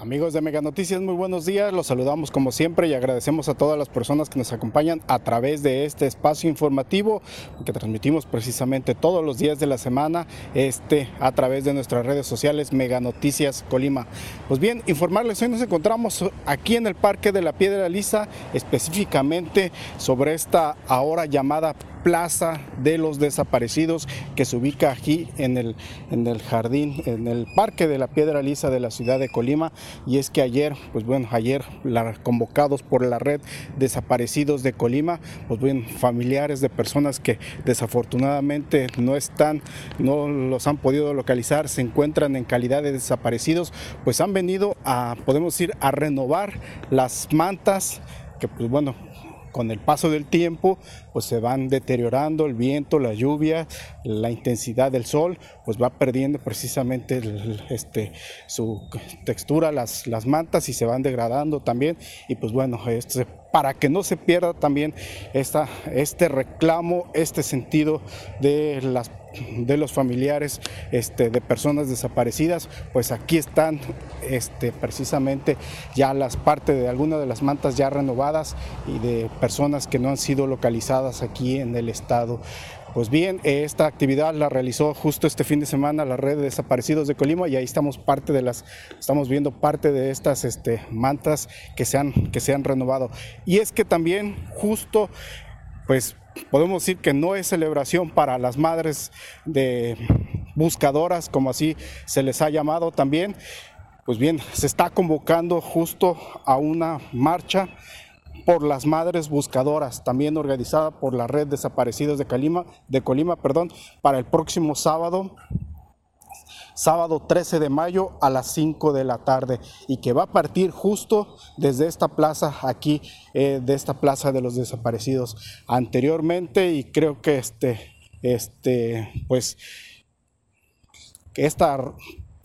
Amigos de Mega Noticias, muy buenos días. Los saludamos como siempre y agradecemos a todas las personas que nos acompañan a través de este espacio informativo que transmitimos precisamente todos los días de la semana, este a través de nuestras redes sociales Mega Noticias Colima. Pues bien, informarles, hoy nos encontramos aquí en el Parque de la Piedra Lisa, específicamente sobre esta ahora llamada Plaza de los Desaparecidos que se ubica aquí en el, en el jardín, en el Parque de la Piedra Lisa de la ciudad de Colima. Y es que ayer, pues bueno, ayer convocados por la red Desaparecidos de Colima, pues bueno, familiares de personas que desafortunadamente no están, no los han podido localizar, se encuentran en calidad de desaparecidos, pues han venido a, podemos ir a renovar las mantas que pues bueno, con el paso del tiempo, pues se van deteriorando el viento, la lluvia, la intensidad del sol, pues va perdiendo precisamente este, su textura, las, las mantas y se van degradando también. Y pues bueno, este, para que no se pierda también esta, este reclamo, este sentido de las de los familiares este, de personas desaparecidas, pues aquí están este, precisamente ya las partes de algunas de las mantas ya renovadas y de personas que no han sido localizadas aquí en el estado. Pues bien, esta actividad la realizó justo este fin de semana la red de desaparecidos de Colima y ahí estamos parte de las, estamos viendo parte de estas este, mantas que se, han, que se han renovado. Y es que también justo, pues podemos decir que no es celebración para las madres de buscadoras, como así se les ha llamado también. Pues bien, se está convocando justo a una marcha por las madres buscadoras, también organizada por la red Desaparecidos de Colima, de Colima perdón, para el próximo sábado sábado 13 de mayo a las 5 de la tarde y que va a partir justo desde esta plaza aquí, eh, de esta plaza de los desaparecidos. Anteriormente y creo que este, este, pues, esta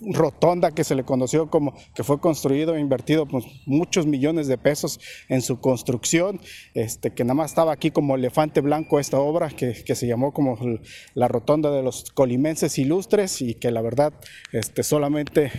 rotonda que se le conoció como que fue construido e invertido pues, muchos millones de pesos en su construcción, este, que nada más estaba aquí como elefante blanco esta obra que, se llamó como la rotonda de los colimenses ilustres y que la verdad este, solamente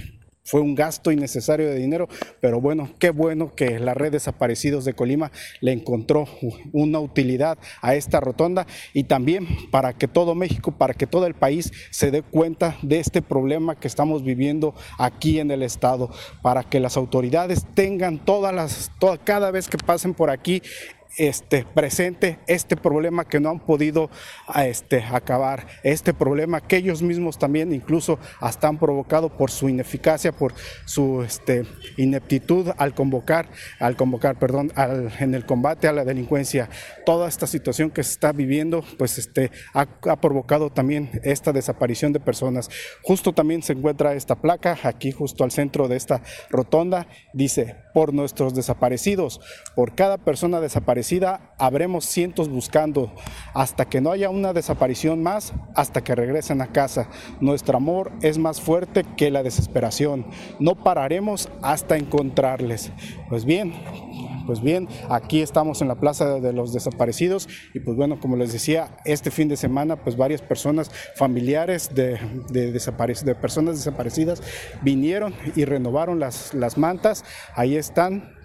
fue un gasto innecesario de dinero, pero bueno, qué bueno que la red Desaparecidos de Colima le encontró una utilidad a esta rotonda y también para que todo México, para que todo el país se dé cuenta de este problema que estamos viviendo aquí en el estado, para que las autoridades tengan todas las, cada vez que pasen por aquí este, presente este problema que no han podido este, acabar, este problema que ellos mismos también incluso hasta han provocado por su ineficacia, por su este, ineptitud al convocar, al convocar, perdón, al, en el combate a la delincuencia. Toda esta situación que se está viviendo, pues este, ha, ha provocado también esta desaparición de personas. Justo también se encuentra esta placa aquí justo al centro de esta rotonda, dice, por nuestros desaparecidos, por cada persona desaparecida habremos cientos buscando hasta que no haya una desaparición más, hasta que regresen a casa. Nuestro amor es más fuerte que la desesperación. No pararemos hasta encontrarles. Pues bien, pues bien, aquí estamos en la Plaza de los Desaparecidos y pues bueno, como les decía, este fin de semana pues varias personas familiares de, de, de personas desaparecidas vinieron y renovaron las, las mantas. Ahí están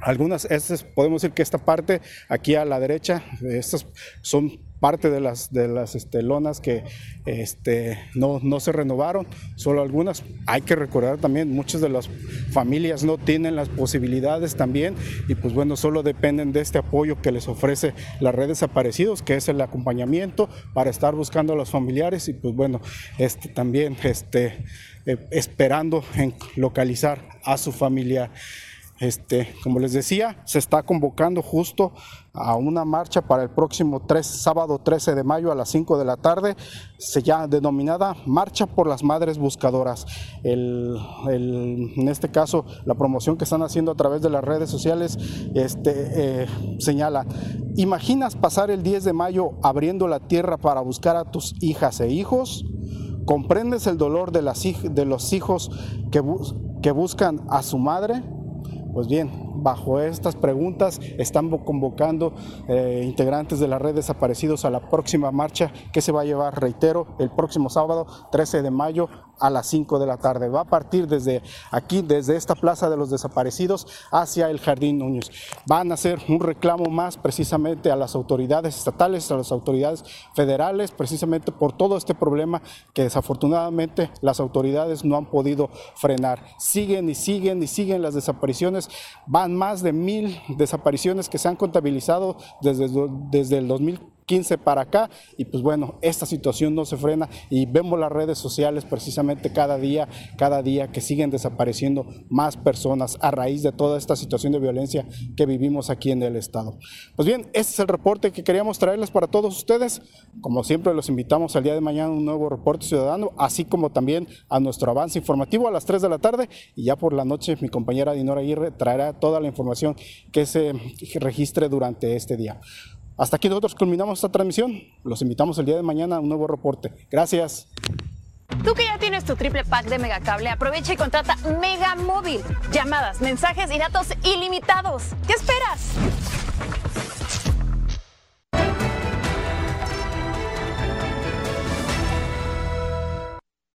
algunas, estas, podemos decir que esta parte aquí a la derecha, estas son parte de las, de las este, lonas que este, no, no se renovaron, solo algunas. Hay que recordar también, muchas de las familias no tienen las posibilidades también y pues bueno, solo dependen de este apoyo que les ofrece las redes desaparecidos, que es el acompañamiento para estar buscando a los familiares y pues bueno, este, también este, eh, esperando en localizar a su familia. Este, como les decía, se está convocando justo a una marcha para el próximo sábado 13 de mayo a las 5 de la tarde, se llama denominada Marcha por las Madres Buscadoras. en este caso, la promoción que están haciendo a través de las redes sociales este, eh, señala, ¿imaginas pasar el 10 de mayo abriendo la tierra para buscar a tus hijas e hijos? ¿Comprendes el dolor de, los hijos que buscan a su madre? Pues bien, bajo estas preguntas están convocando eh, integrantes de la red desaparecidos a la próxima marcha que se va a llevar, reitero, el próximo sábado 13 de mayo a las 5 de la tarde. Va a partir desde aquí, desde esta Plaza de los Desaparecidos hacia el Jardín Núñez. Van a hacer un reclamo más precisamente a las autoridades estatales, a las autoridades federales, precisamente por todo este problema que desafortunadamente las autoridades no han podido frenar. Siguen y siguen y siguen las desapariciones. Van más de mil desapariciones que se han contabilizado desde, desde el 2000 15 para acá y pues bueno, esta situación no se frena y vemos las redes sociales precisamente cada día, cada día que siguen desapareciendo más personas a raíz de toda esta situación de violencia que vivimos aquí en el estado. Pues bien, este es el reporte que queríamos traerles para todos ustedes. Como siempre los invitamos al día de mañana a un nuevo reporte ciudadano, así como también a nuestro avance informativo a las 3 de la tarde y ya por la noche mi compañera Dinora Aguirre traerá toda la información que se registre durante este día. Hasta aquí nosotros culminamos esta transmisión. Los invitamos el día de mañana a un nuevo reporte. Gracias. Tú que ya tienes tu triple pack de Megacable, aprovecha y contrata Mega Móvil. Llamadas, mensajes y datos ilimitados. ¿Qué esperas?